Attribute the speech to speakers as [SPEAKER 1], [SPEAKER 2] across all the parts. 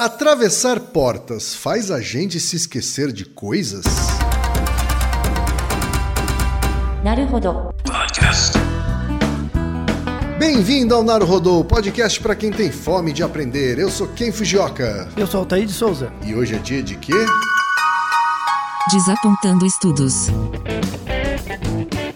[SPEAKER 1] Atravessar portas faz a gente se esquecer de coisas?
[SPEAKER 2] Naruhodo. Podcast.
[SPEAKER 1] Bem-vindo ao Naruhodo, podcast para quem tem fome de aprender. Eu sou Ken Fujioka.
[SPEAKER 3] Eu sou Altair de Souza.
[SPEAKER 1] E hoje é dia de quê?
[SPEAKER 2] Desapontando estudos.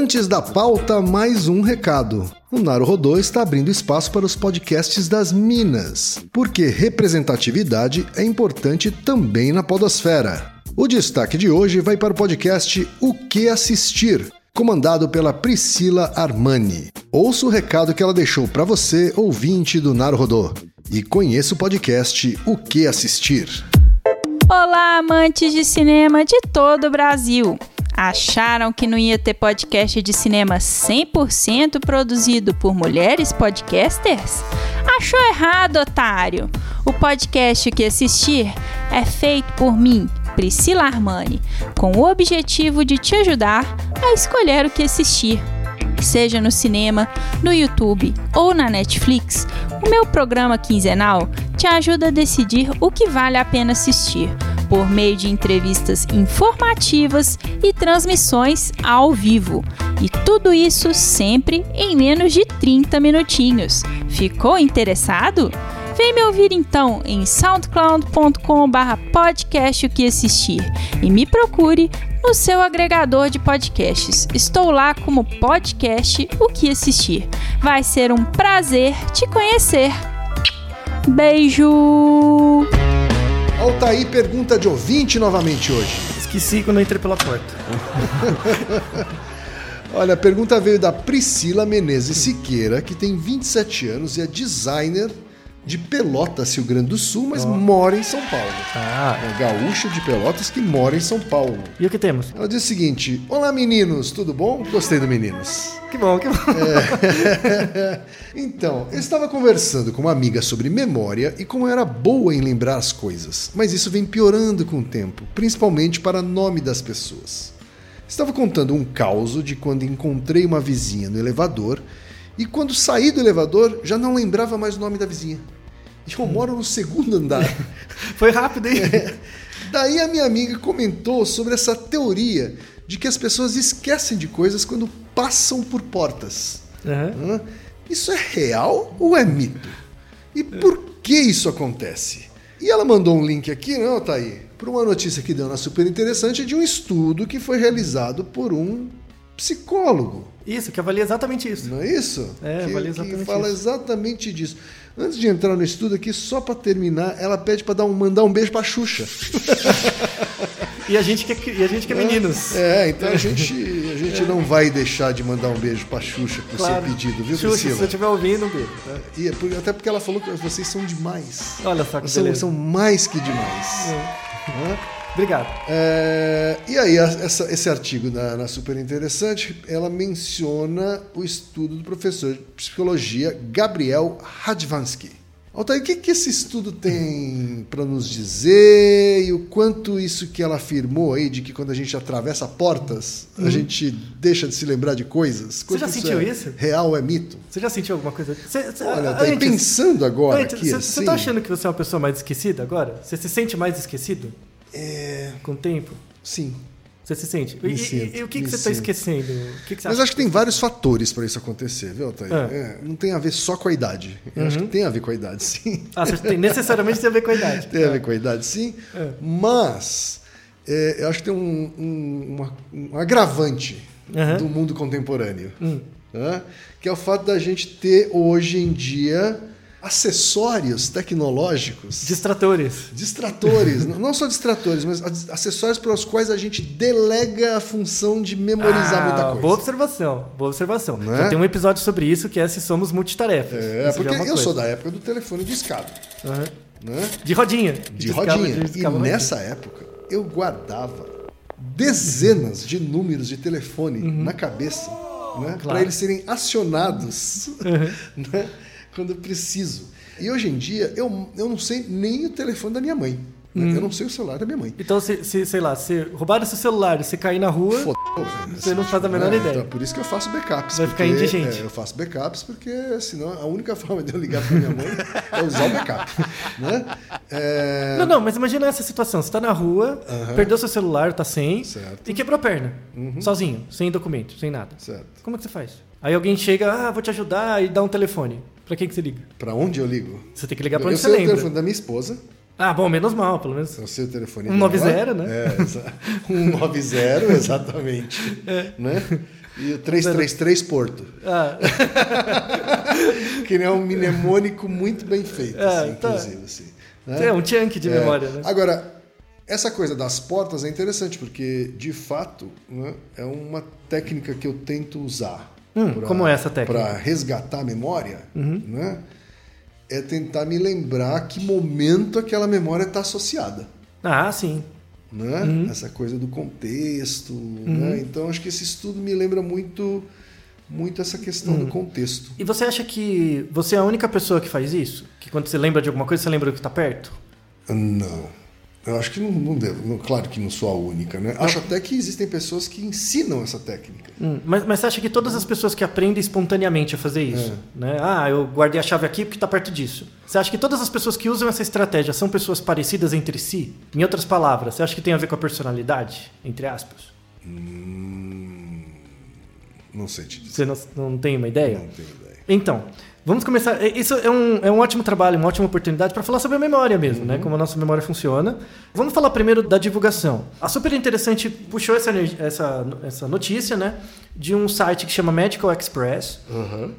[SPEAKER 1] Antes da pauta, mais um recado. O Naruhodô está abrindo espaço para os podcasts das Minas, porque representatividade é importante também na podosfera. O destaque de hoje vai para o podcast O Que Assistir, comandado pela Priscila Armani. Ouça o recado que ela deixou para você, ouvinte do Naruhodô, e conheça o podcast O Que Assistir.
[SPEAKER 4] Olá, amantes de cinema de todo o Brasil! Acharam que não ia ter podcast de cinema 100% produzido por mulheres podcasters? Achou errado, otário! O podcast que assistir é feito por mim, Priscila Armani, com o objetivo de te ajudar a escolher o que assistir. Seja no cinema, no YouTube ou na Netflix, o meu programa quinzenal te ajuda a decidir o que vale a pena assistir por meio de entrevistas informativas e transmissões ao vivo. E tudo isso sempre em menos de 30 minutinhos. Ficou interessado? Vem me ouvir então em soundcloud.com.br podcast o que assistir e me procure no seu agregador de podcasts. Estou lá como podcast o que assistir. Vai ser um prazer te conhecer. Beijo!
[SPEAKER 1] Altair pergunta de ouvinte novamente hoje.
[SPEAKER 3] Esqueci quando eu entrei pela porta.
[SPEAKER 1] Olha, a pergunta veio da Priscila Menezes Siqueira, que tem 27 anos e é designer de Pelotas, Rio Grande do Sul, mas mora em São Paulo.
[SPEAKER 3] Ah,
[SPEAKER 1] É gaúcha de Pelotas que mora em São Paulo.
[SPEAKER 3] e o que temos?
[SPEAKER 1] Ela diz o seguinte: Olá meninos, tudo bom? Gostei do meninos.
[SPEAKER 3] Que bom, que bom.
[SPEAKER 1] Então, eu estava conversando com uma amiga sobre memória e como era boa em lembrar as coisas, mas isso vem piorando com o tempo, principalmente para nome das pessoas. Estava contando um caso de quando encontrei uma vizinha no elevador e quando saí do elevador já não lembrava mais o nome da vizinha. E eu moro no segundo andar.
[SPEAKER 3] Foi rápido, hein?
[SPEAKER 1] Daí a minha amiga comentou sobre essa teoria de que as pessoas esquecem de coisas quando passam por portas. Hã? Isso é real ou é mito? E por que isso acontece? E ela mandou um link aqui, não, tá aí, para uma notícia que deu na super interessante de um estudo que foi realizado por um psicólogo.
[SPEAKER 3] Isso, que avalia exatamente isso.
[SPEAKER 1] Não é isso?
[SPEAKER 3] É,
[SPEAKER 1] que,
[SPEAKER 3] avalia
[SPEAKER 1] que
[SPEAKER 3] exatamente
[SPEAKER 1] fala
[SPEAKER 3] isso.
[SPEAKER 1] exatamente disso. Antes de entrar no estudo aqui, só para terminar, ela pede para um, mandar um beijo para Xuxa.
[SPEAKER 3] E a gente que é, e a gente que é meninos.
[SPEAKER 1] É, então a gente, a gente não vai deixar de mandar um beijo para Xuxa por
[SPEAKER 3] Claro.
[SPEAKER 1] seu pedido, viu,
[SPEAKER 3] Xuxa, se
[SPEAKER 1] Priscila?
[SPEAKER 3] você estiver ouvindo, um beijo. tá?
[SPEAKER 1] E é até porque ela falou que vocês são demais.
[SPEAKER 3] Olha só que
[SPEAKER 1] São,
[SPEAKER 3] beleza.
[SPEAKER 1] são mais que demais. Hã?
[SPEAKER 3] Obrigado.
[SPEAKER 1] É, e aí, essa- esse artigo na, na Super Interessante, ela menciona o estudo do professor de psicologia Gabriel Radvansky. Altair, o que, que esse estudo tem para nos dizer e o quanto isso que ela afirmou aí de que quando a gente atravessa portas, a gente deixa de se lembrar de coisas? Quanto
[SPEAKER 3] já sentiu
[SPEAKER 1] é
[SPEAKER 3] isso?
[SPEAKER 1] Real é mito?
[SPEAKER 3] Você já sentiu alguma coisa? Você, você,
[SPEAKER 1] Olha, Altair,
[SPEAKER 3] antes-
[SPEAKER 1] pensando agora
[SPEAKER 3] antes,
[SPEAKER 1] aqui
[SPEAKER 3] você,
[SPEAKER 1] assim...
[SPEAKER 3] você tá achando que você é uma pessoa mais esquecida agora? Você se sente mais esquecido
[SPEAKER 1] É,
[SPEAKER 3] com o tempo?
[SPEAKER 1] sim.
[SPEAKER 3] Você se sente? E, e-
[SPEAKER 1] sinto,
[SPEAKER 3] e o que, que você está esquecendo? Que, que você
[SPEAKER 1] Mas acho que tem vários fatores para isso acontecer, viu, Altair?
[SPEAKER 3] Ah.
[SPEAKER 1] É, não tem a ver só com a idade. Eu acho que tem a ver com a idade, sim.
[SPEAKER 3] Ah, tem, necessariamente tem a ver com a idade.
[SPEAKER 1] Tem a ver com a idade, sim.
[SPEAKER 3] É.
[SPEAKER 1] Mas é, eu acho que tem um, um- uma- um agravante
[SPEAKER 3] Aham.
[SPEAKER 1] do mundo contemporâneo.
[SPEAKER 3] Hum.
[SPEAKER 1] né? Que é o fato da gente ter hoje em dia acessórios tecnológicos.
[SPEAKER 3] Distratores.
[SPEAKER 1] Distratores, não só distratores, mas acessórios para os quais a gente delega a função de memorizar
[SPEAKER 3] Ah,
[SPEAKER 1] muita coisa.
[SPEAKER 3] Boa observação, boa observação.
[SPEAKER 1] Né?
[SPEAKER 3] Já tem um episódio sobre isso que é se somos multitarefas.
[SPEAKER 1] É,
[SPEAKER 3] Isso
[SPEAKER 1] porque eu sou
[SPEAKER 3] coisa.
[SPEAKER 1] da época do telefone de escada,
[SPEAKER 3] Aham.
[SPEAKER 1] né?
[SPEAKER 3] De rodinha.
[SPEAKER 1] De rodinha.
[SPEAKER 3] discava
[SPEAKER 1] e nessa época eu guardava dezenas de números de telefone
[SPEAKER 3] Uhum.
[SPEAKER 1] na cabeça, né? Para eles serem acionados
[SPEAKER 3] Uhum.
[SPEAKER 1] né? Quando eu preciso. E hoje em dia eu, eu não sei nem o telefone da minha mãe. Né?
[SPEAKER 3] Uhum.
[SPEAKER 1] Eu não sei o celular da minha mãe.
[SPEAKER 3] Então, se, se, sei lá, se roubaram seu celular e você cair na rua,
[SPEAKER 1] Fodeu,
[SPEAKER 3] Você não faz a menor ideia.
[SPEAKER 1] Então, por isso que eu faço backups.
[SPEAKER 3] Vai ficar
[SPEAKER 1] porque,
[SPEAKER 3] indigente.
[SPEAKER 1] é, eu faço backups porque senão a única forma de eu ligar para minha mãe é usar o backup. Né? É,
[SPEAKER 3] Não, não, mas imagina essa situação. Você tá na rua, perdeu seu celular, tá sem,
[SPEAKER 1] Certo.
[SPEAKER 3] e quebrou a perna. Sozinho, sem documento, sem nada.
[SPEAKER 1] Certo.
[SPEAKER 3] Como é que você faz? Aí alguém chega, ah, vou te ajudar, e dá um telefone. Pra quem que você liga?
[SPEAKER 1] Para onde eu ligo?
[SPEAKER 3] Você tem que ligar
[SPEAKER 1] eu
[SPEAKER 3] onde você
[SPEAKER 1] sei o
[SPEAKER 3] lembra.
[SPEAKER 1] telefone da minha esposa.
[SPEAKER 3] Ah, bom, menos mal, pelo menos.
[SPEAKER 1] Sei o telefone
[SPEAKER 3] Um
[SPEAKER 1] dela.
[SPEAKER 3] 90, né?
[SPEAKER 1] É, exa- um 90, exatamente.
[SPEAKER 3] É.
[SPEAKER 1] Né? E o 333 Porto.
[SPEAKER 3] Ah,
[SPEAKER 1] Que é um mnemônico muito bem feito,
[SPEAKER 3] Ah,
[SPEAKER 1] assim,
[SPEAKER 3] tá.
[SPEAKER 1] inclusive. Assim, né?
[SPEAKER 3] é um chunk de
[SPEAKER 1] É.
[SPEAKER 3] memória, né?
[SPEAKER 1] Agora, essa coisa das portas é interessante, porque, de fato, né, é uma técnica que eu tento usar.
[SPEAKER 3] Hum, como é essa técnica? Uhum.
[SPEAKER 1] Para resgatar a memória, né? É tentar me lembrar que momento aquela memória está associada.
[SPEAKER 3] Ah, sim.
[SPEAKER 1] Né?
[SPEAKER 3] Uhum.
[SPEAKER 1] Essa coisa do contexto. Né? Então, acho que esse estudo me lembra muito, muito essa questão
[SPEAKER 3] Uhum.
[SPEAKER 1] do contexto.
[SPEAKER 3] E você acha que você é a única pessoa que faz isso? Que quando você lembra de alguma coisa, você lembra do que tá perto?
[SPEAKER 1] Não. Eu acho que não, não devo. não- claro que não sou a única, né? Acho até que existem pessoas que ensinam essa técnica.
[SPEAKER 3] Hum, mas, mas você acha que todas as pessoas que aprendem espontaneamente a fazer isso,
[SPEAKER 1] É.
[SPEAKER 3] né? Ah, eu guardei a chave aqui porque está perto disso. Você acha que todas as pessoas que usam essa estratégia são pessoas parecidas entre si? Em outras palavras, você acha que tem a ver com a personalidade, entre aspas?
[SPEAKER 1] Não sei te dizer.
[SPEAKER 3] Você não, não tem uma ideia?
[SPEAKER 1] Não tenho ideia.
[SPEAKER 3] Então, vamos começar. É, Isso é um, é um ótimo trabalho, uma ótima oportunidade para falar sobre a memória mesmo, né? Como a nossa memória funciona. Vamos falar primeiro da divulgação. A Super Interessante puxou essa, essa, essa notícia, né? De um site que chama Medical Express.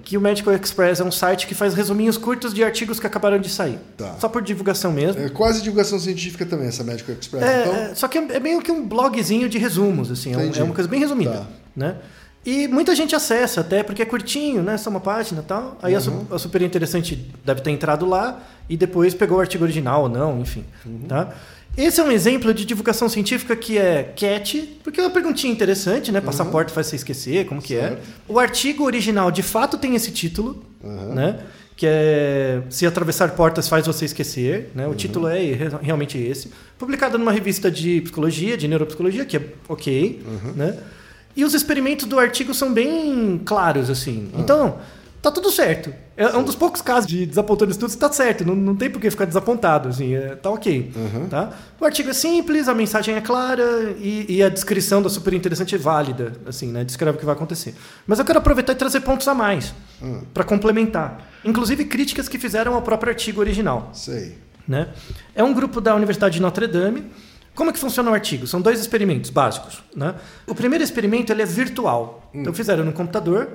[SPEAKER 3] Que o Medical Express é um site que faz resuminhos curtos de artigos que acabaram de sair.
[SPEAKER 1] Tá.
[SPEAKER 3] Só por divulgação mesmo.
[SPEAKER 1] É quase divulgação científica também, essa Medical Express.
[SPEAKER 3] É,
[SPEAKER 1] então,
[SPEAKER 3] é, só que é, é meio que um blogzinho de resumos, assim, é, um- é uma coisa bem resumida,
[SPEAKER 1] Tá.
[SPEAKER 3] né? E muita gente acessa até porque é curtinho, né? Só uma página e tal. Aí a, su- a Super Interessante deve ter entrado lá e depois pegou o artigo original ou não, enfim, tá? Esse é um exemplo de divulgação científica que é cat, porque é uma perguntinha interessante, né? Passaporte faz você esquecer, como que é.
[SPEAKER 1] Certo.
[SPEAKER 3] O artigo original de fato tem esse título, né? Que é Se Atravessar Portas Faz Você Esquecer. Né? O título é re- realmente esse. Publicado numa revista de psicologia, de neuropsicologia, que é ok. Né? E os experimentos do artigo são bem claros, assim. Então, tá tudo certo. É é um dos poucos casos de desapontando estudos que tá certo. Não, não tem por que ficar desapontado, assim. É, tá ok. Tá? O artigo é simples, a mensagem é clara e, e a descrição da super interessante é válida, assim, né? Descreve o que vai acontecer. Mas eu quero aproveitar e trazer pontos a mais para complementar. Inclusive críticas que fizeram ao próprio artigo original.
[SPEAKER 1] sei.
[SPEAKER 3] Né? É um grupo da Universidade de Notre Dame. Como é que funciona o artigo? São dois experimentos básicos. Né? O primeiro experimento ele é virtual. Então fizeram no computador.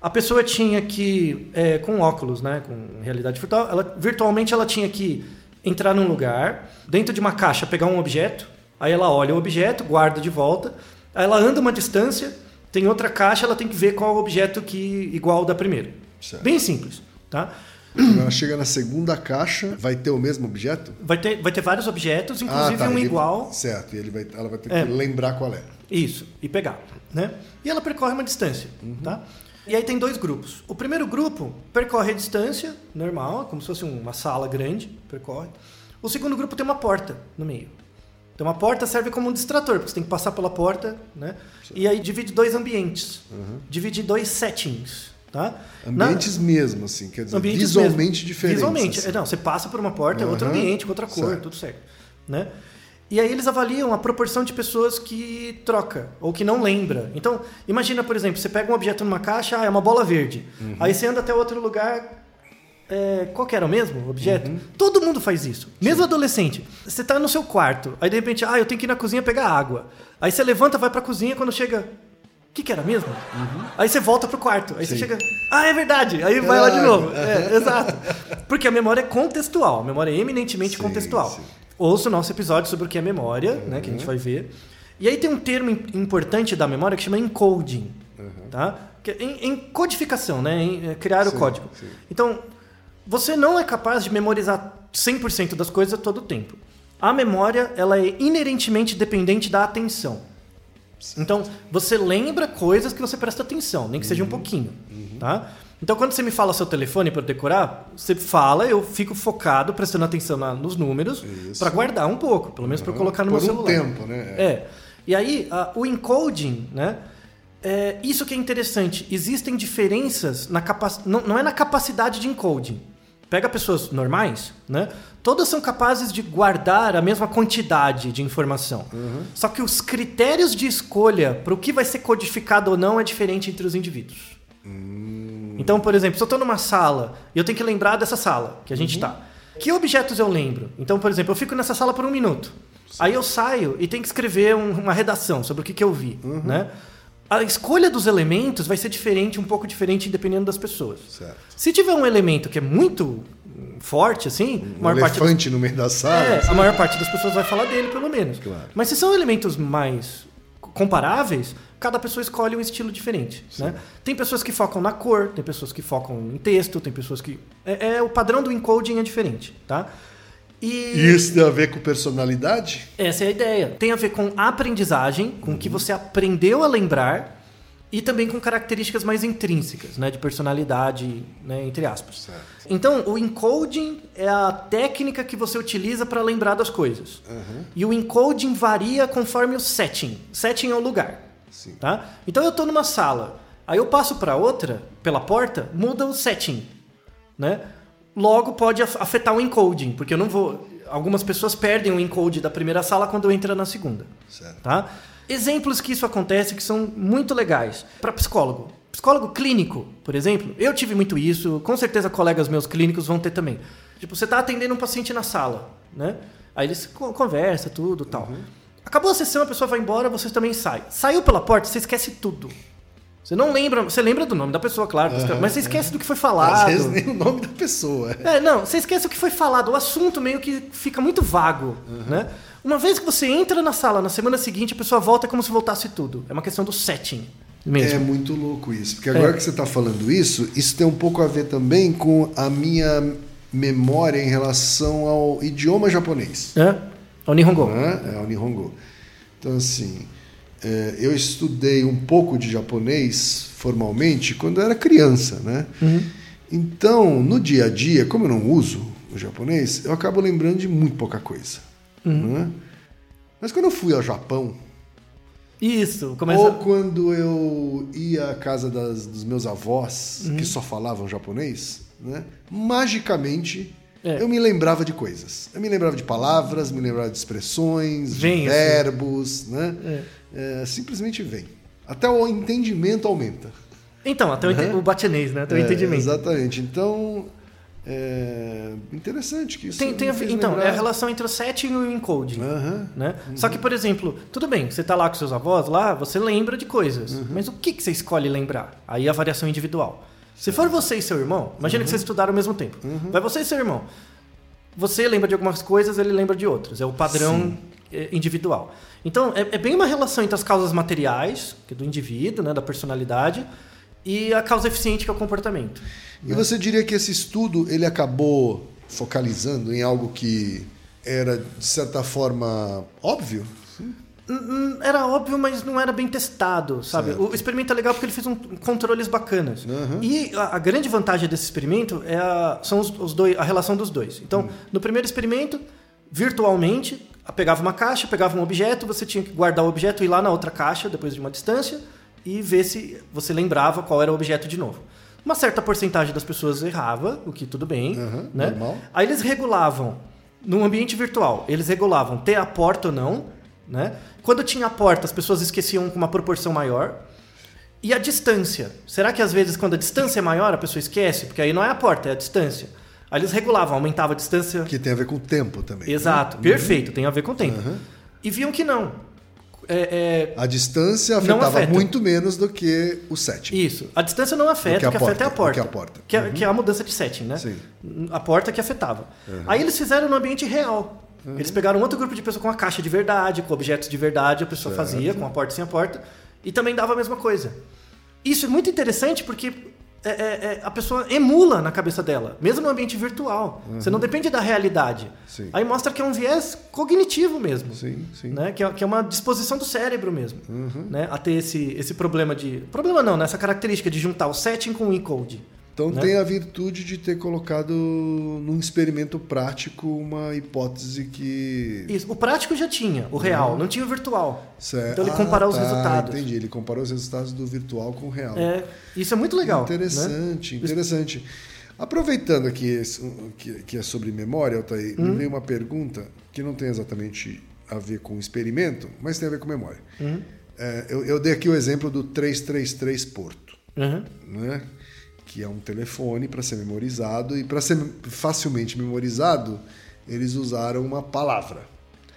[SPEAKER 3] A pessoa tinha que, é, com óculos, né, com realidade virtual, ela, virtualmente ela tinha que entrar num lugar, dentro de uma caixa, pegar um objeto, aí ela olha o objeto, guarda de volta, aí ela anda uma distância, tem outra caixa, ela tem que ver qual é o objeto que igual ao da primeira.
[SPEAKER 1] Certo.
[SPEAKER 3] Bem simples. Tá?
[SPEAKER 1] Ela chega na segunda caixa, vai ter o mesmo objeto?
[SPEAKER 3] Vai ter, vai ter vários objetos, inclusive
[SPEAKER 1] tá,
[SPEAKER 3] um
[SPEAKER 1] ele-
[SPEAKER 3] igual.
[SPEAKER 1] Certo, e ele vai, ela vai ter
[SPEAKER 3] É.
[SPEAKER 1] que lembrar qual é.
[SPEAKER 3] Isso, e pegar. Né? E ela percorre uma distância. Tá? E aí tem dois grupos. O primeiro grupo percorre a distância, normal, como se fosse uma sala grande, percorre. O segundo grupo tem uma porta no meio. Então uma porta serve como um distrator, porque você tem que passar pela porta, né? E aí divide dois ambientes. Divide dois settings. Tá? Na-
[SPEAKER 1] Ambientes mesmo, assim, quer dizer,
[SPEAKER 3] ambientes
[SPEAKER 1] visualmente diferentes.
[SPEAKER 3] Visualmente.
[SPEAKER 1] assim.
[SPEAKER 3] É, Não, você passa por uma porta, é outro ambiente, com outra cor,
[SPEAKER 1] Certo.
[SPEAKER 3] tudo certo. Né? E aí eles avaliam a proporção de pessoas que troca ou que não lembra. Então, imagina, por exemplo, você pega um objeto numa caixa, ah, é uma bola verde.
[SPEAKER 1] Uhum.
[SPEAKER 3] Aí você anda até outro lugar. é, qual que era o mesmo objeto?
[SPEAKER 1] Uhum.
[SPEAKER 3] Todo mundo faz isso. Mesmo adolescente. Você tá no seu quarto, aí de repente, ah, eu tenho que ir na cozinha pegar água. Aí você levanta, vai pra cozinha, quando chega. O que, que era mesmo? Aí você volta pro quarto. Aí você
[SPEAKER 1] Uhum. Sim.
[SPEAKER 3] chega. Ah, é verdade. Aí vai lá de
[SPEAKER 1] Ah,
[SPEAKER 3] novo. É, exato. Porque a memória é contextual. A memória é eminentemente
[SPEAKER 1] Sim,
[SPEAKER 3] contextual.
[SPEAKER 1] sim.
[SPEAKER 3] Ouça o nosso episódio sobre o que é memória, né, que a gente vai ver. E aí tem um termo im- importante da memória que chama encoding. Tá? Que é em, em codificação, né? Em, é, criar o
[SPEAKER 1] Sim,
[SPEAKER 3] código.
[SPEAKER 1] sim.
[SPEAKER 3] Então, você não é capaz de memorizar 100% das coisas a todo tempo. A memória, ela é inerentemente dependente da atenção. Então, você lembra coisas que você presta atenção, nem que seja um pouquinho, tá? Então, quando você me fala seu telefone para decorar, você fala, eu fico focado, prestando atenção na- nos números, para guardar um pouco, pelo menos para colocar no
[SPEAKER 1] Por
[SPEAKER 3] meu
[SPEAKER 1] um
[SPEAKER 3] celular.
[SPEAKER 1] tempo, né?
[SPEAKER 3] É. E aí, a- o encoding, né? É, isso que é interessante. Existem diferenças na capacidade. Não, não é na capacidade de encoding. Pega pessoas normais, né? Todas são capazes de guardar a mesma quantidade de informação. Só que os critérios de escolha para o que vai ser codificado ou não é diferente entre os indivíduos. Então, por exemplo, se eu estou numa sala e eu tenho que lembrar dessa sala que a gente está, que objetos eu lembro? Então, por exemplo, eu fico nessa sala por um minuto. Aí eu saio e tenho que escrever um- uma redação sobre o que, que eu vi. Né? A escolha dos elementos vai ser diferente, um pouco diferente, dependendo das pessoas.
[SPEAKER 1] Certo.
[SPEAKER 3] Se tiver um elemento que é muito forte, assim, a
[SPEAKER 1] Um
[SPEAKER 3] maior parte das
[SPEAKER 1] elefante no meio da sala.
[SPEAKER 3] é, a maior parte das pessoas vai falar dele, pelo menos.
[SPEAKER 1] Claro.
[SPEAKER 3] Mas se são elementos mais comparáveis, cada pessoa escolhe um estilo diferente. Né? Tem pessoas que focam na cor, tem pessoas que focam em texto, tem pessoas que. É, é- o padrão do encoding é diferente. Tá? E
[SPEAKER 1] isso tem a ver com personalidade?
[SPEAKER 3] essa é a ideia. Tem a ver com aprendizagem, com o que você aprendeu a lembrar. E também com características mais intrínsecas, né, de personalidade, né, entre aspas.
[SPEAKER 1] Certo.
[SPEAKER 3] Então, o encoding é a técnica que você utiliza para lembrar das coisas. E o encoding varia conforme o setting. Setting é o lugar.
[SPEAKER 1] Sim.
[SPEAKER 3] Tá? Então, eu estou numa sala, aí eu passo para outra, pela porta, muda o setting. Né? Logo, pode af- afetar o encoding, porque eu não vou... Algumas pessoas perdem o encode da primeira sala quando entra na segunda.
[SPEAKER 1] Certo.
[SPEAKER 3] Tá? Exemplos que isso acontece que são muito legais. Para psicólogo. Psicólogo clínico, por exemplo, eu tive muito isso, com certeza colegas meus clínicos vão ter também. Tipo, você está atendendo um paciente na sala, né? Aí eles co- conversa, tudo tal. Acabou a sessão, a pessoa vai embora, você também sai. Saiu pela porta, você esquece tudo. Você não lembra, você lembra do nome da pessoa, claro, mas você esquece do que foi falado.
[SPEAKER 1] Às vezes nem o nome da pessoa.
[SPEAKER 3] É, não, você esquece o que foi falado, o assunto meio que fica muito vago, né? Uma vez que você entra na sala, na semana seguinte, a pessoa volta como se voltasse tudo. É uma questão do setting mesmo.
[SPEAKER 1] É muito louco isso. Porque agora
[SPEAKER 3] É.
[SPEAKER 1] que você está falando isso, isso tem um pouco a ver também com a minha memória em relação ao idioma japonês.
[SPEAKER 3] É? O Nihongo.
[SPEAKER 1] né? É o Nihongo. Então, assim, é, eu estudei um pouco de japonês formalmente quando eu era criança, né? Então, no dia a dia, como eu não uso o japonês, eu acabo lembrando de muito pouca coisa. né? Mas quando eu fui ao Japão,
[SPEAKER 3] Isso, começa.
[SPEAKER 1] ou quando eu ia à casa das- dos meus avós, que só falavam japonês, né? magicamente
[SPEAKER 3] É.
[SPEAKER 1] eu me lembrava de coisas. Eu me lembrava de palavras, me lembrava de expressões, de
[SPEAKER 3] assim.
[SPEAKER 1] verbos, né? É, simplesmente vem. Até o entendimento aumenta.
[SPEAKER 3] Então, até o, ente- o batinês, né? Até o
[SPEAKER 1] É,
[SPEAKER 3] entendimento.
[SPEAKER 1] Exatamente. Então, é interessante que isso
[SPEAKER 3] Tem, tem então, é
[SPEAKER 1] lembrar.
[SPEAKER 3] a relação entre o setting e o encoding.
[SPEAKER 1] Aham.
[SPEAKER 3] Né? Só que, por exemplo, tudo bem, você tá lá com seus avós, lá, você lembra de coisas.
[SPEAKER 1] Uhum.
[SPEAKER 3] Mas o que, que você escolhe lembrar? Aí a variação individual. Se for você e seu irmão, imagina
[SPEAKER 1] Uhum.
[SPEAKER 3] que vocês estudaram ao mesmo tempo. Vai você e seu irmão. Você lembra de algumas coisas, ele lembra de outras. É o padrão eh, individual. Então, é, é bem uma relação entre as causas materiais, que é do indivíduo, né, da personalidade, e a causa eficiente, que é o comportamento.
[SPEAKER 1] E você diria que esse estudo ele acabou focalizando em algo que era de certa forma óbvio?
[SPEAKER 3] Hum, Era óbvio, mas não era bem testado, sabe?
[SPEAKER 1] Certo.
[SPEAKER 3] O experimento é legal porque ele fez um, controles bacanas. E a, a grande vantagem desse experimento é a, são os, os dois, a relação dos dois. Então, no primeiro experimento, virtualmente, pegava uma caixa, pegava um objeto, você tinha que guardar o objeto, ir lá na outra caixa, depois de uma distância, e ver se você lembrava qual era o objeto de novo. Uma certa porcentagem das pessoas errava, o que tudo bem.
[SPEAKER 1] Uhum,
[SPEAKER 3] né?
[SPEAKER 1] normal.
[SPEAKER 3] Aí eles regulavam, no ambiente virtual, eles regulavam ter a porta ou não, né? Quando tinha a porta, as pessoas esqueciam com uma proporção maior. E a distância. Será que às vezes, quando a distância é maior, a pessoa esquece? Porque aí não é a porta, é a distância. Aí eles regulavam, aumentava a distância.
[SPEAKER 1] Que tem a ver com o tempo também. né?
[SPEAKER 3] Exato, perfeito, tem a ver com o tempo. E viam que não. É, é,
[SPEAKER 1] A distância afetava
[SPEAKER 3] afeta.
[SPEAKER 1] muito menos do que o setting.
[SPEAKER 3] Isso. A distância não afeta,
[SPEAKER 1] Do que a
[SPEAKER 3] o que afeta é a
[SPEAKER 1] porta,
[SPEAKER 3] porta.
[SPEAKER 1] que a porta.
[SPEAKER 3] Que é, que é a mudança de setting, né?
[SPEAKER 1] Sim.
[SPEAKER 3] A porta que afetava. Aí eles fizeram no ambiente real. Eles pegaram outro grupo de pessoas com a caixa de verdade, com objetos de verdade, a pessoa fazia, com a porta sem a porta, e também dava a mesma coisa. Isso é muito interessante porque é- é- é- a pessoa emula na cabeça dela, mesmo no ambiente virtual. Você não depende da realidade.
[SPEAKER 1] Uhum. Sim.
[SPEAKER 3] Aí mostra que é um viés cognitivo mesmo.
[SPEAKER 1] Sim, sim. Uhum.
[SPEAKER 3] Né? Que, é, que é uma disposição do cérebro mesmo. Né? A ter esse, esse problema de. Problema não, né? essa característica de juntar o setting com o encode.
[SPEAKER 1] Então
[SPEAKER 3] né?
[SPEAKER 1] tem a virtude de ter colocado num experimento prático uma hipótese que.
[SPEAKER 3] Isso. O prático já tinha, o real, não tinha o virtual.
[SPEAKER 1] Certo.
[SPEAKER 3] Então ele
[SPEAKER 1] Ah,
[SPEAKER 3] comparou os
[SPEAKER 1] tá,
[SPEAKER 3] resultados.
[SPEAKER 1] Entendi, ele comparou os resultados do virtual com o real.
[SPEAKER 3] É, isso é muito legal. né?
[SPEAKER 1] Interessante, interessante. Aproveitando aqui que, que é sobre memória, Altair,
[SPEAKER 3] Hum?
[SPEAKER 1] me veio uma pergunta que não tem exatamente a ver com experimento, mas tem a ver com memória.
[SPEAKER 3] Hum?
[SPEAKER 1] É, eu, eu dei aqui o exemplo do 333 Porto,
[SPEAKER 3] Uhum.
[SPEAKER 1] né? Que é um telefone para ser memorizado e para ser facilmente memorizado, eles usaram uma palavra.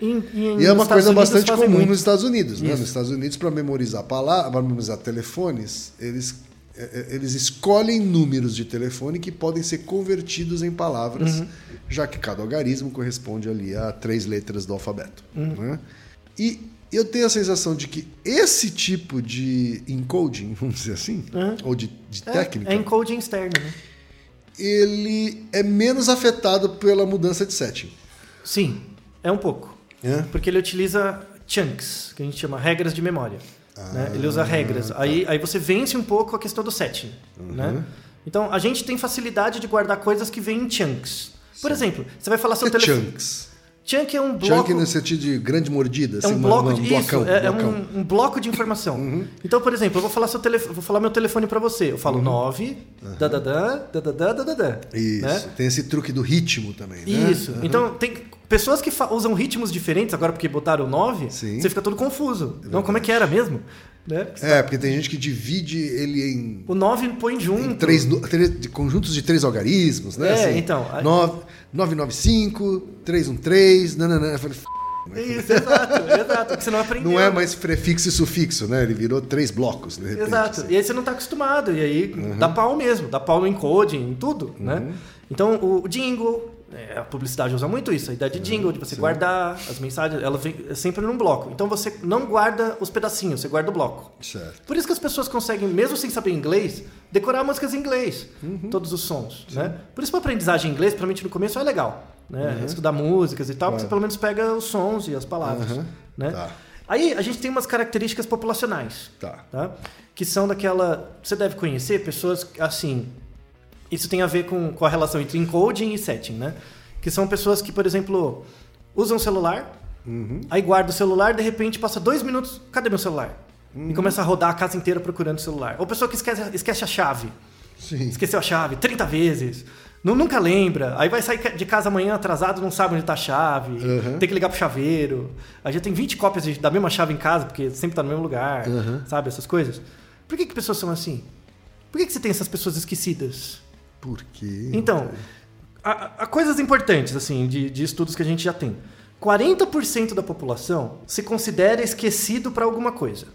[SPEAKER 3] Em- em-
[SPEAKER 1] E é uma coisa
[SPEAKER 3] Unidos
[SPEAKER 1] bastante comum
[SPEAKER 3] muito.
[SPEAKER 1] nos Estados Unidos. Né? Nos Estados Unidos, para memorizar palavras, para memorizar telefones, eles, é, é, eles escolhem números de telefone que podem ser convertidos em palavras,
[SPEAKER 3] Uhum.
[SPEAKER 1] já que cada algarismo corresponde ali a três letras do alfabeto.
[SPEAKER 3] Uhum.
[SPEAKER 1] né? E eu tenho a sensação de que esse tipo de encoding, vamos dizer assim,
[SPEAKER 3] Uhum.
[SPEAKER 1] ou de, de
[SPEAKER 3] É,
[SPEAKER 1] técnica,
[SPEAKER 3] É encoding externo, né?
[SPEAKER 1] ele é menos afetado pela mudança de setting.
[SPEAKER 3] Sim, é um pouco.
[SPEAKER 1] É?
[SPEAKER 3] Porque ele utiliza chunks, que a gente chama regras de memória. né? Ele
[SPEAKER 1] Ah,
[SPEAKER 3] usa regras.
[SPEAKER 1] tá.
[SPEAKER 3] Aí, aí você vence um pouco a questão do setting.
[SPEAKER 1] Uhum.
[SPEAKER 3] Né? Então, a gente tem facilidade de guardar coisas que vêm em chunks. Por exemplo, você vai falar seu
[SPEAKER 1] é
[SPEAKER 3] telefone.
[SPEAKER 1] chunks?
[SPEAKER 3] Chunk é um bloco.
[SPEAKER 1] Chunk no sentido de grande mordida,
[SPEAKER 3] É
[SPEAKER 1] assim,
[SPEAKER 3] um bloco
[SPEAKER 1] uma-
[SPEAKER 3] de
[SPEAKER 1] um blocão,
[SPEAKER 3] isso, é, é
[SPEAKER 1] blocão. Uhum.
[SPEAKER 3] um, um bloco de informação. Então, por exemplo, eu vou falar seu telefone, vou falar meu telefone para você. Eu falo 9, dadadã, dadadã, dadadã.
[SPEAKER 1] Uhum. Isso.
[SPEAKER 3] né?
[SPEAKER 1] Tem esse truque do ritmo também, né?
[SPEAKER 3] Isso.
[SPEAKER 1] Uhum.
[SPEAKER 3] Então, tem pessoas que usam ritmos diferentes, agora porque botaram 9,
[SPEAKER 1] Sim.
[SPEAKER 3] você fica todo confuso. Não, como é que era mesmo? Né?
[SPEAKER 1] É, porque tem gente que divide ele em,
[SPEAKER 3] O 9 põe junto.
[SPEAKER 1] três, três- conjuntos de três algarismos, né?
[SPEAKER 3] É, então, aí-
[SPEAKER 1] Nove- 995, 313, nananã. Eu falei, "F***,
[SPEAKER 3] Isso, exato, exato. Porque você não aprendeu.
[SPEAKER 1] Não é mais prefixo e sufixo, né? Ele virou três blocos, de repente.
[SPEAKER 3] Exato.
[SPEAKER 1] assim.
[SPEAKER 3] E aí você não está acostumado. E aí
[SPEAKER 1] Uhum.
[SPEAKER 3] dá pau mesmo. Dá pau no encoding, em tudo, né? Então, o jingle... é, a publicidade usa muito isso, a ideia de
[SPEAKER 1] Uhum.
[SPEAKER 3] jingle, de você guardar as mensagens, ela vem sempre num bloco. Então você não guarda os pedacinhos, você guarda o bloco.
[SPEAKER 1] Certo.
[SPEAKER 3] Por isso que as pessoas conseguem, mesmo sem saber inglês, decorar músicas em inglês,
[SPEAKER 1] Uhum.
[SPEAKER 3] todos os sons, né? Por isso que a aprendizagem em inglês, principalmente no começo, é legal, né? Estudar músicas e tal, porque
[SPEAKER 1] Uhum. Claro.
[SPEAKER 3] você pelo menos pega os sons e as palavras,
[SPEAKER 1] Uhum.
[SPEAKER 3] né?
[SPEAKER 1] Tá.
[SPEAKER 3] Aí a gente tem umas características populacionais,
[SPEAKER 1] Tá.
[SPEAKER 3] tá? Que são daquela, você deve conhecer pessoas assim, isso tem a ver com, com a relação entre encoding e setting, né? Que são pessoas que, por exemplo, usam o celular,
[SPEAKER 1] Uhum.
[SPEAKER 3] aí guarda o celular, de repente passa dois minutos, cadê meu celular?
[SPEAKER 1] Uhum.
[SPEAKER 3] E começa a rodar a casa inteira procurando o celular. Ou pessoa que esquece, esquece a chave.
[SPEAKER 1] Sim.
[SPEAKER 3] Esqueceu a chave 30 vezes. Nu- Nunca lembra. Aí vai sair de casa amanhã atrasado, não sabe onde tá a chave.
[SPEAKER 1] Uhum.
[SPEAKER 3] Tem que ligar pro chaveiro. Aí já tem 20 cópias da mesma chave em casa, porque sempre tá no mesmo lugar.
[SPEAKER 1] Uhum.
[SPEAKER 3] Sabe? Essas coisas. Por que, que pessoas são assim? Por que, que você tem essas pessoas esquecidas?
[SPEAKER 1] Por quê?
[SPEAKER 3] Então, há, há coisas importantes, assim, de, de estudos que a gente já tem. 40% da população se considera esquecido para alguma coisa.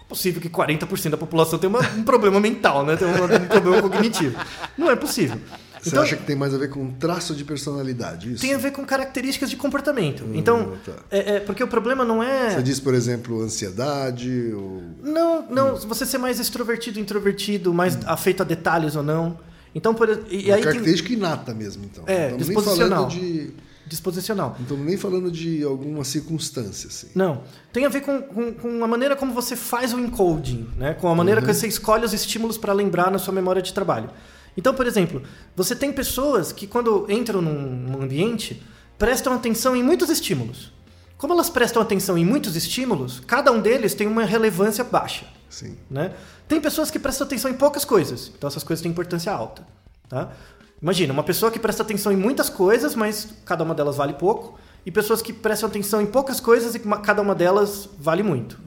[SPEAKER 3] É possível que 40% da população tenha uma- um problema mental, né? Tem um, um problema cognitivo. Não é possível.
[SPEAKER 1] Você
[SPEAKER 3] Então,
[SPEAKER 1] acha que tem mais a ver com traço de personalidade, isso?
[SPEAKER 3] tem a ver com características de comportamento. Então,
[SPEAKER 1] tá.
[SPEAKER 3] é, é, porque o problema não é...
[SPEAKER 1] Você diz, por exemplo, ansiedade ou...
[SPEAKER 3] Não, não. Você ser mais extrovertido, introvertido, mais afeito a detalhes ou não. Então, por, e,
[SPEAKER 1] Uma
[SPEAKER 3] aí tem
[SPEAKER 1] característica inata mesmo, então.
[SPEAKER 3] É,
[SPEAKER 1] estamos nem
[SPEAKER 3] disposicional.
[SPEAKER 1] falando de...
[SPEAKER 3] disposicional.
[SPEAKER 1] Não estamos nem falando de alguma circunstância, assim.
[SPEAKER 3] Não. Tem a ver com, com, com a maneira como você faz o encoding, né? com a maneira
[SPEAKER 1] Uhum.
[SPEAKER 3] que você escolhe os estímulos para lembrar na sua memória de trabalho. Então, por exemplo, você tem pessoas que, quando entram num ambiente, prestam atenção em muitos estímulos. Como elas prestam atenção em muitos estímulos, cada um deles tem uma relevância baixa.
[SPEAKER 1] Sim.
[SPEAKER 3] Né? Tem pessoas que prestam atenção em poucas coisas, então essas coisas têm importância alta. Tá? Imagina, uma pessoa que presta atenção em muitas coisas, mas cada uma delas vale pouco, e pessoas que prestam atenção em poucas coisas e cada uma delas vale muito.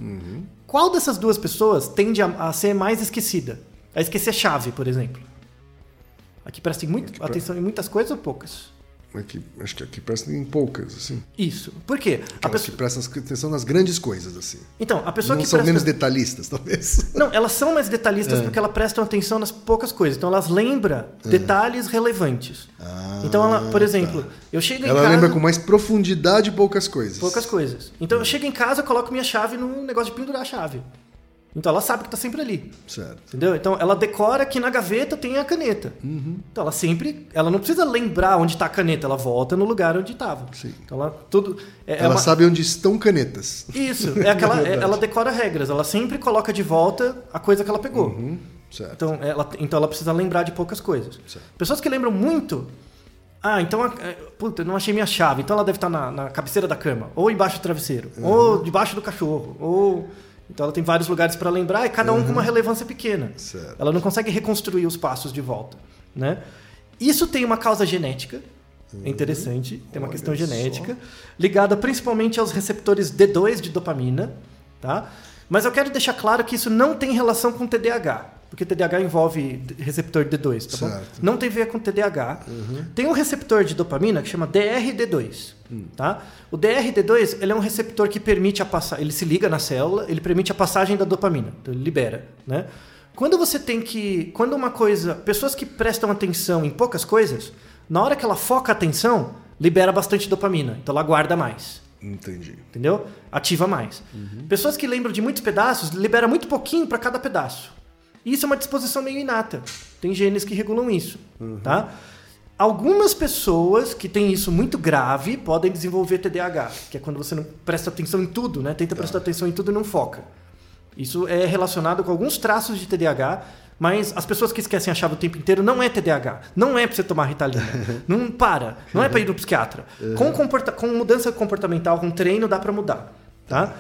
[SPEAKER 3] Qual dessas duas pessoas tende a, a ser mais esquecida? A esquecer chave, por exemplo. A que presta em muito-
[SPEAKER 1] pre-
[SPEAKER 3] atenção em muitas coisas ou poucas?
[SPEAKER 1] Aqui, acho que aqui presta em poucas, assim.
[SPEAKER 3] Isso. Por quê? A
[SPEAKER 1] Aquelas
[SPEAKER 3] pessoa-
[SPEAKER 1] que prestam atenção nas grandes coisas, assim.
[SPEAKER 3] Então, a pessoa
[SPEAKER 1] não
[SPEAKER 3] que
[SPEAKER 1] são
[SPEAKER 3] presta...
[SPEAKER 1] menos detalhistas, talvez.
[SPEAKER 3] Não, elas são mais detalhistas porque elas prestam atenção nas poucas coisas. Então elas lembram detalhes relevantes.
[SPEAKER 1] Ah,
[SPEAKER 3] então ela, por exemplo, eu chego em
[SPEAKER 1] Ela
[SPEAKER 3] casa
[SPEAKER 1] lembra com mais profundidade poucas coisas.
[SPEAKER 3] poucas coisas. Então eu chego em casa, coloco minha chave no negócio de pendurar a chave. Então ela sabe que está sempre ali.
[SPEAKER 1] Certo.
[SPEAKER 3] Entendeu? Então ela decora que na gaveta tem a caneta.
[SPEAKER 1] Uhum.
[SPEAKER 3] Então ela sempre. Ela não precisa lembrar onde está a caneta, ela volta no lugar onde estava.
[SPEAKER 1] Sim.
[SPEAKER 3] Então ela tudo. É, é
[SPEAKER 1] Ela
[SPEAKER 3] uma-
[SPEAKER 1] sabe onde estão canetas.
[SPEAKER 3] Isso, é aquela, é-
[SPEAKER 1] Verdade.
[SPEAKER 3] ela decora regras, ela sempre coloca de volta a coisa que ela pegou.
[SPEAKER 1] Uhum. Certo.
[SPEAKER 3] Então ela, então ela precisa lembrar de poucas coisas.
[SPEAKER 1] Certo.
[SPEAKER 3] Pessoas que lembram muito. Ah, então. a- é, Puta, eu não achei minha chave. Então ela deve estar na, na cabeceira da cama. Ou embaixo do travesseiro.
[SPEAKER 1] Uhum.
[SPEAKER 3] Ou debaixo do cachorro. Ou. Então ela tem vários lugares para lembrar e cada um com uma relevância pequena.
[SPEAKER 1] Uhum. Certo.
[SPEAKER 3] Ela não consegue reconstruir os passos de volta. Né? Isso tem uma causa genética. É interessante. Tem uma
[SPEAKER 1] Olha
[SPEAKER 3] questão
[SPEAKER 1] só.
[SPEAKER 3] genética. Ligada principalmente aos receptores D2 de dopamina. Tá? Mas eu quero deixar claro que isso não tem relação com TDAH. Porque TDAH envolve receptor D2, tá bom?
[SPEAKER 1] Certo.
[SPEAKER 3] Não tem a ver com TDAH. Tem um receptor de dopamina que chama DRD2. Tá? O DRD2 ele é um receptor que permite a passagem. Ele se liga na célula, ele permite a passagem da dopamina. Então ele libera. Né? Quando você tem que. Quando uma coisa. Pessoas que prestam atenção em poucas coisas, na hora que ela foca a atenção, libera bastante dopamina. Então ela guarda mais.
[SPEAKER 1] Entendi.
[SPEAKER 3] Entendeu? Ativa mais. Pessoas que lembram de muitos pedaços, libera muito pouquinho para cada pedaço. E Isso é uma disposição meio inata. Tem genes que regulam isso, tá? Algumas pessoas que têm isso muito grave podem desenvolver TDAH, que é quando você não presta atenção em tudo, né? Tenta prestar atenção em tudo e não foca. Isso é relacionado com alguns traços de TDAH, mas as pessoas que esquecem a chave o tempo inteiro não é TDAH. Não é pra você tomar Ritalina. não para. Não é pra ir no psiquiatra. Com, comporta com mudança comportamental, com treino, dá pra mudar. Tá?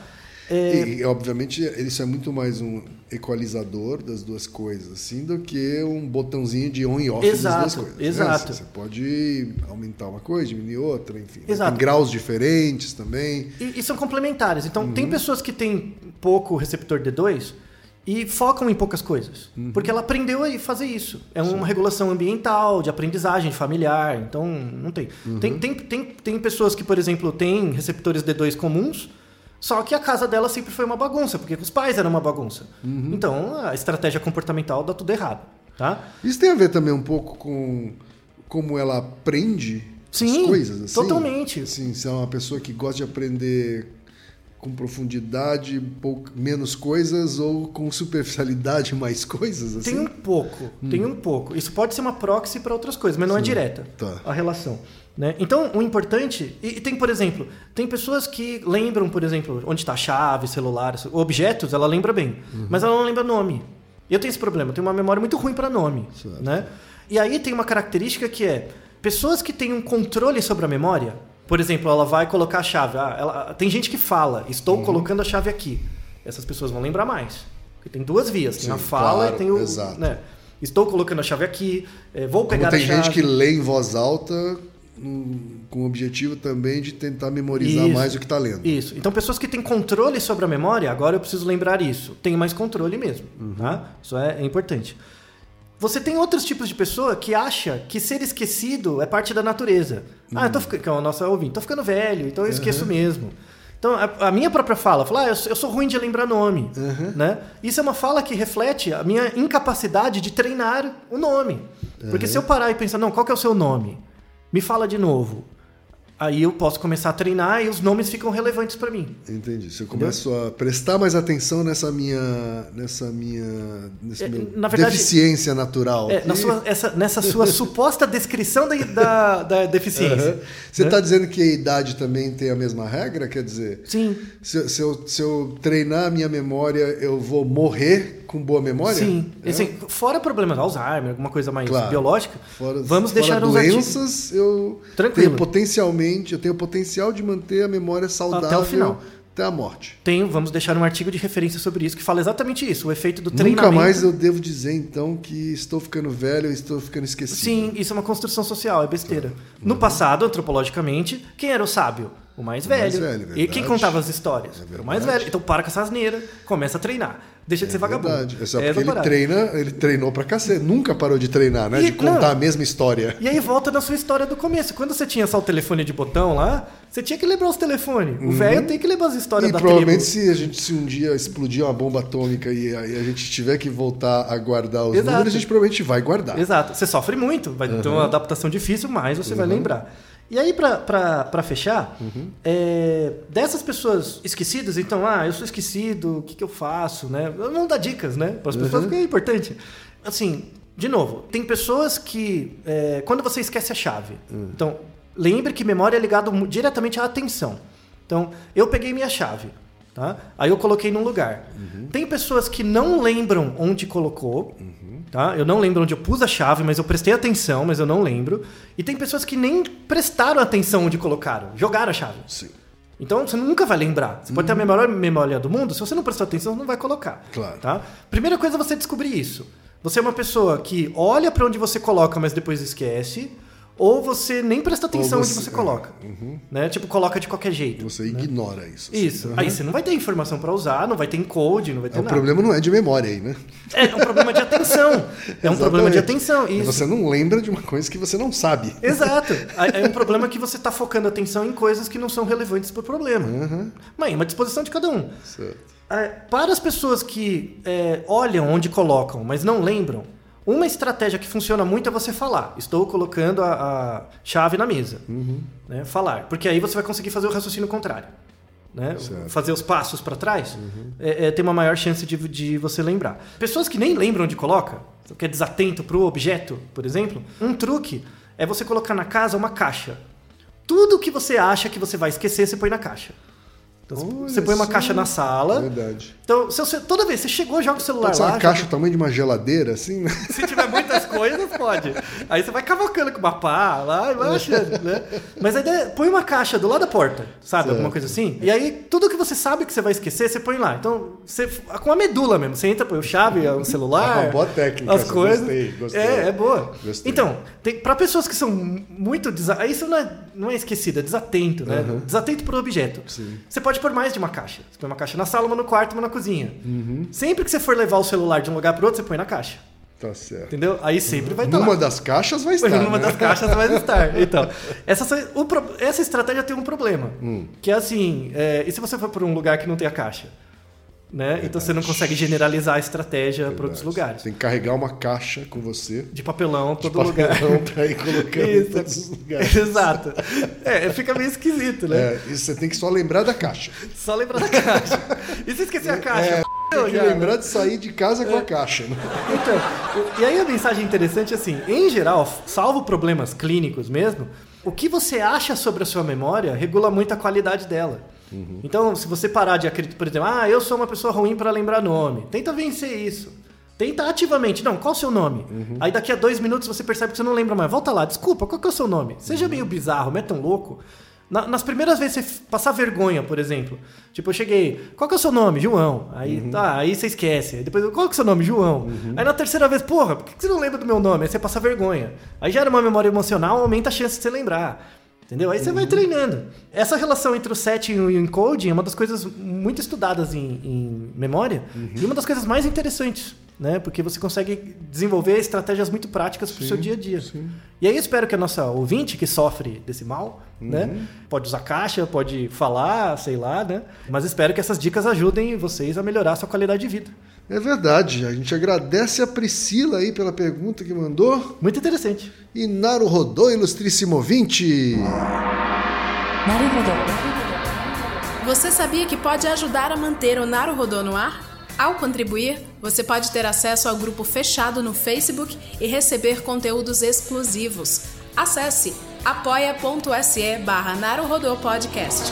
[SPEAKER 3] É,
[SPEAKER 1] E, obviamente, isso é muito mais um equalizador das duas coisas, assim, do que um botãozinho de on e off
[SPEAKER 3] Exato,
[SPEAKER 1] das duas coisas. né?
[SPEAKER 3] exato.
[SPEAKER 1] Você pode aumentar uma coisa, diminuir outra, enfim. né?
[SPEAKER 3] Exato.
[SPEAKER 1] Tem graus diferentes também.
[SPEAKER 3] E, e são complementares. Então,
[SPEAKER 1] Uhum.
[SPEAKER 3] tem pessoas que têm pouco receptor D2 e focam em poucas coisas.
[SPEAKER 1] Uhum.
[SPEAKER 3] Porque ela aprendeu a fazer isso. É uma regulação ambiental, de aprendizagem familiar. Então, não tem.
[SPEAKER 1] Uhum.
[SPEAKER 3] Tem, tem, tem. tem pessoas que, por exemplo, têm receptores D2 comuns, só que a casa dela sempre foi uma bagunça, porque os pais eram uma bagunça.
[SPEAKER 1] Uhum.
[SPEAKER 3] Então, a estratégia comportamental dá tudo errado. Tá?
[SPEAKER 1] Isso tem a ver também um pouco com como ela aprende
[SPEAKER 3] Sim,
[SPEAKER 1] as coisas, assim?
[SPEAKER 3] totalmente.
[SPEAKER 1] Assim, se é uma pessoa que gosta de aprender com profundidade, pouco, menos coisas ou com superficialidade mais coisas, assim?
[SPEAKER 3] Tem um pouco, tem um pouco. Isso pode ser uma proxy para outras coisas, mas não é direta
[SPEAKER 1] Tá.
[SPEAKER 3] a relação. Né? Então, o importante. E, tem, por exemplo, tem pessoas que lembram, por exemplo, onde está a chave, celular, objetos, ela lembra bem, mas ela não lembra nome. Eu tenho esse problema, eu tenho uma memória muito ruim para nome.
[SPEAKER 1] Certo.
[SPEAKER 3] Né? E aí tem uma característica que é: pessoas que têm um controle sobre a memória, por exemplo, ela vai colocar a chave. Ah, ela- tem gente que fala, estou colocando a chave aqui. Essas pessoas vão lembrar mais. Porque tem duas vias: tem
[SPEAKER 1] Sim,
[SPEAKER 3] a fala
[SPEAKER 1] claro,
[SPEAKER 3] e tem o.
[SPEAKER 1] exato.
[SPEAKER 3] né? Estou colocando a chave aqui, eh, vou
[SPEAKER 1] Como
[SPEAKER 3] pegar
[SPEAKER 1] tem
[SPEAKER 3] a chave.
[SPEAKER 1] gente que lê em voz alta hum, com o objetivo também de tentar memorizar
[SPEAKER 3] Isso.
[SPEAKER 1] mais o que está lendo.
[SPEAKER 3] Isso. Então, pessoas que têm controle sobre a memória, agora eu preciso lembrar isso. Tem mais controle mesmo.
[SPEAKER 1] Uhum.
[SPEAKER 3] Tá? Isso é, é importante. Você tem outros tipos de pessoa que acha que ser esquecido é parte da natureza. Ah, eu tô ficando. É o nosso ouvinte, tô ficando velho, então eu esqueço
[SPEAKER 1] Uhum.
[SPEAKER 3] mesmo. Então, a, a minha própria fala, fala, ah, eu, sou, eu sou ruim de lembrar nome.
[SPEAKER 1] Uhum.
[SPEAKER 3] Né? Isso é uma fala que reflete a minha incapacidade de treinar o nome. Porque se eu parar e pensar, não, qual que é o seu nome? Me fala de novo. Aí eu posso começar a treinar e os nomes ficam relevantes para mim.
[SPEAKER 1] Entendi. Se eu começo a prestar mais atenção nessa minha, nessa minha, nesse
[SPEAKER 3] É,
[SPEAKER 1] meu
[SPEAKER 3] na verdade-
[SPEAKER 1] deficiência natural.
[SPEAKER 3] É, na sua- essa- nessa sua suposta descrição da, da, da deficiência.
[SPEAKER 1] Aham. Você
[SPEAKER 3] né?
[SPEAKER 1] está dizendo que a idade também tem a mesma regra? Quer dizer,
[SPEAKER 3] Sim,
[SPEAKER 1] se, se eu, se eu treinar a minha memória, eu vou morrer com boa memória?
[SPEAKER 3] sim.
[SPEAKER 1] É?
[SPEAKER 3] Assim, fora problemas, Alzheimer, alguma coisa mais
[SPEAKER 1] Claro.
[SPEAKER 3] biológica,
[SPEAKER 1] Fora,
[SPEAKER 3] vamos
[SPEAKER 1] fora
[SPEAKER 3] deixar uns artigos
[SPEAKER 1] doenças, eu
[SPEAKER 3] Tranquilo.
[SPEAKER 1] tenho potencialmente, eu tenho o potencial de manter a memória saudável
[SPEAKER 3] Até o final.
[SPEAKER 1] até a morte.
[SPEAKER 3] Tenho, vamos deixar um artigo de referência sobre isso que fala exatamente isso, o efeito do
[SPEAKER 1] Nunca
[SPEAKER 3] treinamento.
[SPEAKER 1] mais eu devo dizer então que estou ficando velho, estou ficando esquecido.
[SPEAKER 3] Sim, isso é uma construção social, é besteira.
[SPEAKER 1] Uhum.
[SPEAKER 3] No passado, antropologicamente, quem era o sábio? O mais velho.
[SPEAKER 1] mais velho,
[SPEAKER 3] e quem contava as histórias?
[SPEAKER 1] É
[SPEAKER 3] o mais velho. Então para com essa asneira, começa a treinar. Deixa de ser vagabundo.
[SPEAKER 1] Verdade. É só
[SPEAKER 3] Essa
[SPEAKER 1] porque ele treina, ele treinou pra cacete. Nunca parou de treinar, né?
[SPEAKER 3] E-
[SPEAKER 1] de contar
[SPEAKER 3] não.
[SPEAKER 1] a mesma história.
[SPEAKER 3] E aí volta na sua história do começo. Quando você tinha só o telefone de botão lá, você tinha que lembrar os telefones. O velho tem que lembrar as histórias
[SPEAKER 1] Uhum. E
[SPEAKER 3] da
[SPEAKER 1] provavelmente
[SPEAKER 3] tribo.
[SPEAKER 1] se a gente se um dia explodir uma bomba atômica e a, e a gente tiver que voltar a guardar os
[SPEAKER 3] Exato.
[SPEAKER 1] números, a gente provavelmente vai guardar.
[SPEAKER 3] Exato. Você sofre muito, vai ter uma adaptação difícil, mas você
[SPEAKER 1] Uhum.
[SPEAKER 3] vai lembrar. E aí, pra fechar, é, dessas pessoas esquecidas, então, ah, eu sou esquecido, o que, que eu faço, né? Não dá dicas, né? Para as pessoas, porque é importante. Assim, de novo, tem pessoas que, é, quando você esquece a chave, então, lembre que memória é ligado diretamente à atenção. Então, eu peguei minha chave, tá? Aí eu coloquei num lugar. Tem pessoas que não lembram onde colocou, tá? Eu não lembro onde eu pus a chave, mas eu prestei atenção, mas eu não lembro. E tem pessoas que nem prestaram atenção onde colocaram, jogaram a chave.
[SPEAKER 1] Sim.
[SPEAKER 3] Então você nunca vai lembrar. Você pode ter a melhor memória do mundo, se você não prestar atenção, você não vai colocar.
[SPEAKER 1] Claro.
[SPEAKER 3] Tá? Primeira coisa é você descobrir isso. Você é uma pessoa que olha pra onde você coloca, mas depois esquece, ou você nem presta atenção
[SPEAKER 1] você-
[SPEAKER 3] onde você
[SPEAKER 1] é,
[SPEAKER 3] coloca. Né? Tipo, coloca de qualquer jeito.
[SPEAKER 1] Você ignora isso. assim.
[SPEAKER 3] Isso.
[SPEAKER 1] Uhum.
[SPEAKER 3] Aí você não vai ter informação pra usar, não vai ter encode, não vai ter
[SPEAKER 1] É, o
[SPEAKER 3] nada.
[SPEAKER 1] problema não é de memória aí, né?
[SPEAKER 3] É um problema de atenção. É um problema de atenção. Isso.
[SPEAKER 1] Você não lembra de uma coisa que você não sabe.
[SPEAKER 3] Exato. É um problema que você está focando atenção em coisas que não são relevantes para o problema. Mas é uma disposição de cada um.
[SPEAKER 1] Certo.
[SPEAKER 3] É, para as pessoas que é, olham onde colocam, mas não lembram, uma estratégia que funciona muito é você falar. Estou colocando a, a chave na mesa. Né? Falar. Porque aí você vai conseguir fazer o raciocínio contrário. Né? Fazer os passos para trás é, é, tem uma maior chance de, de você lembrar. Pessoas que nem lembram onde coloca, que é desatento para o objeto, por exemplo, um truque é você colocar na casa uma caixa. Tudo que você acha que você vai esquecer, você põe na caixa. Então,
[SPEAKER 1] Olha
[SPEAKER 3] você põe uma caixa na sala.
[SPEAKER 1] Verdade.
[SPEAKER 3] Então, se você- toda vez que você chegou, joga o celular
[SPEAKER 1] Pode
[SPEAKER 3] lá.
[SPEAKER 1] uma caixa do tamanho de uma geladeira, assim, né?
[SPEAKER 3] Se tiver muitas coisas, pode. Aí você vai cavocando com uma pá lá e vai achando, né? Mas a ideia é, põe uma caixa do lado da porta, sabe? Alguma coisa assim. E aí, tudo que você sabe que você vai esquecer, você põe lá. Então, você, com a medula mesmo. Você entra, põe o chave, o celular.
[SPEAKER 1] Ah, uma boa técnica
[SPEAKER 3] As coisas.
[SPEAKER 1] gostei, gostei.
[SPEAKER 3] É, é boa.
[SPEAKER 1] Gostei.
[SPEAKER 3] Então, tem, para pessoas que são muito. Desa... Isso não é, não é esquecido, é desatento, né? Desatento por objeto.
[SPEAKER 1] Sim.
[SPEAKER 3] Você pode pôr mais de uma caixa. Você põe uma caixa na sala, uma no quarto, uma na cozinha.
[SPEAKER 1] Uhum.
[SPEAKER 3] Sempre que você for levar o celular de um lugar para outro, você põe na caixa.
[SPEAKER 1] Tá certo.
[SPEAKER 3] Entendeu? Aí sempre vai estar
[SPEAKER 1] Numa
[SPEAKER 3] lá.
[SPEAKER 1] das caixas vai estar.
[SPEAKER 3] Numa
[SPEAKER 1] né?
[SPEAKER 3] das caixas vai estar. Então, essa, o essa estratégia tem um problema.
[SPEAKER 1] Hum.
[SPEAKER 3] Que é assim, é, e se você for para um lugar que não tem a caixa? Né? Então você não consegue generalizar a estratégia para outros lugares.
[SPEAKER 1] Tem que carregar uma caixa com você.
[SPEAKER 3] De papelão,
[SPEAKER 1] De
[SPEAKER 3] todo lugar.
[SPEAKER 1] papelão pra ir colocando em
[SPEAKER 3] Isso.
[SPEAKER 1] todos os lugares.
[SPEAKER 3] Exato. É, fica meio esquisito, né?
[SPEAKER 1] É, você tem que só lembrar da caixa.
[SPEAKER 3] Só lembrar da caixa. E se esquecer a caixa?
[SPEAKER 1] É, tem que
[SPEAKER 3] já.
[SPEAKER 1] lembrar de sair de casa com a caixa. Né?
[SPEAKER 3] Então, e aí a mensagem interessante é assim, em geral, salvo problemas clínicos mesmo, o que você acha sobre a sua memória regula muito a qualidade dela. Então, se você parar de acreditar, por exemplo, ah, eu sou uma pessoa ruim para lembrar nome, tenta vencer isso. Tenta ativamente, não, qual o seu nome? Aí daqui a dois minutos você percebe que você não lembra mais. Volta lá, desculpa, qual que é o seu nome? Seja meio bizarro, não é tão louco. Na- nas primeiras vezes você passar vergonha, por exemplo. Tipo, eu cheguei, qual que é o seu nome? João. Aí, tá, aí você esquece. Aí depois, qual que é o seu nome? João. Aí na terceira vez, porra, por que você não lembra do meu nome? Aí você passa vergonha. Aí gera uma memória emocional, aumenta a chance de você lembrar. Entendeu? Aí você vai treinando. Essa relação entre o setting e o encoding é uma das coisas muito estudadas em, em memória e uma das coisas mais interessantes, né? Porque você consegue desenvolver estratégias muito práticas para o seu dia a dia. E aí eu espero que a nossa ouvinte que sofre desse mal, né? Pode usar caixa, pode falar, sei lá, né? Mas espero que essas dicas ajudem vocês a melhorar a sua qualidade de vida.
[SPEAKER 1] É verdade. A gente agradece a Priscila aí pela pergunta que mandou.
[SPEAKER 3] Muito interessante.
[SPEAKER 1] E Naru Rodô, ilustríssimo ouvinte.
[SPEAKER 2] Naru Rodô.
[SPEAKER 5] Você sabia que pode ajudar a manter o Naru Rodô no ar? Ao contribuir, você pode ter acesso ao grupo fechado no Facebook e receber conteúdos exclusivos. Acesse apoia.se barra Podcast.